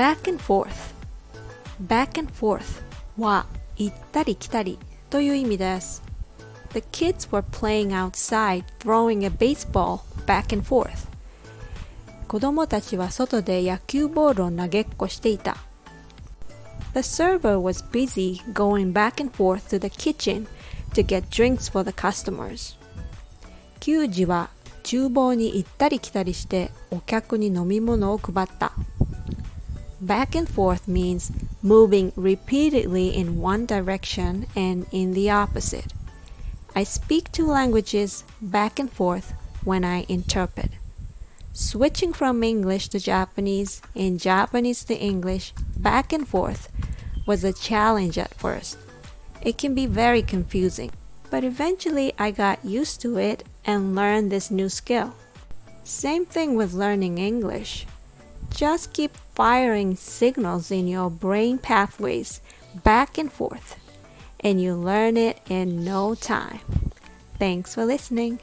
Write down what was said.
back and forth back and forth は行ったり来たりという意味です The kids were playing outside throwing a baseball back and forth 子供たちは外で野球ボールを投げっこしていた The server was busy going back and forth to the kitchen to get drinks for the customers 給仕は厨房に行ったり来たりしてお客に飲み物を配った Back and forth means moving repeatedly in one direction and in the opposite. I speak two languages back and forth when I interpret. Switching from English to Japanese and Japanese to English back and forth was a challenge at first. It can be very confusing, but eventually I got used to it and learned this new skill. Same thing with learning English. Just keep firing signals in your brain pathways back and forth, and you learn it in no time. Thanks for listening.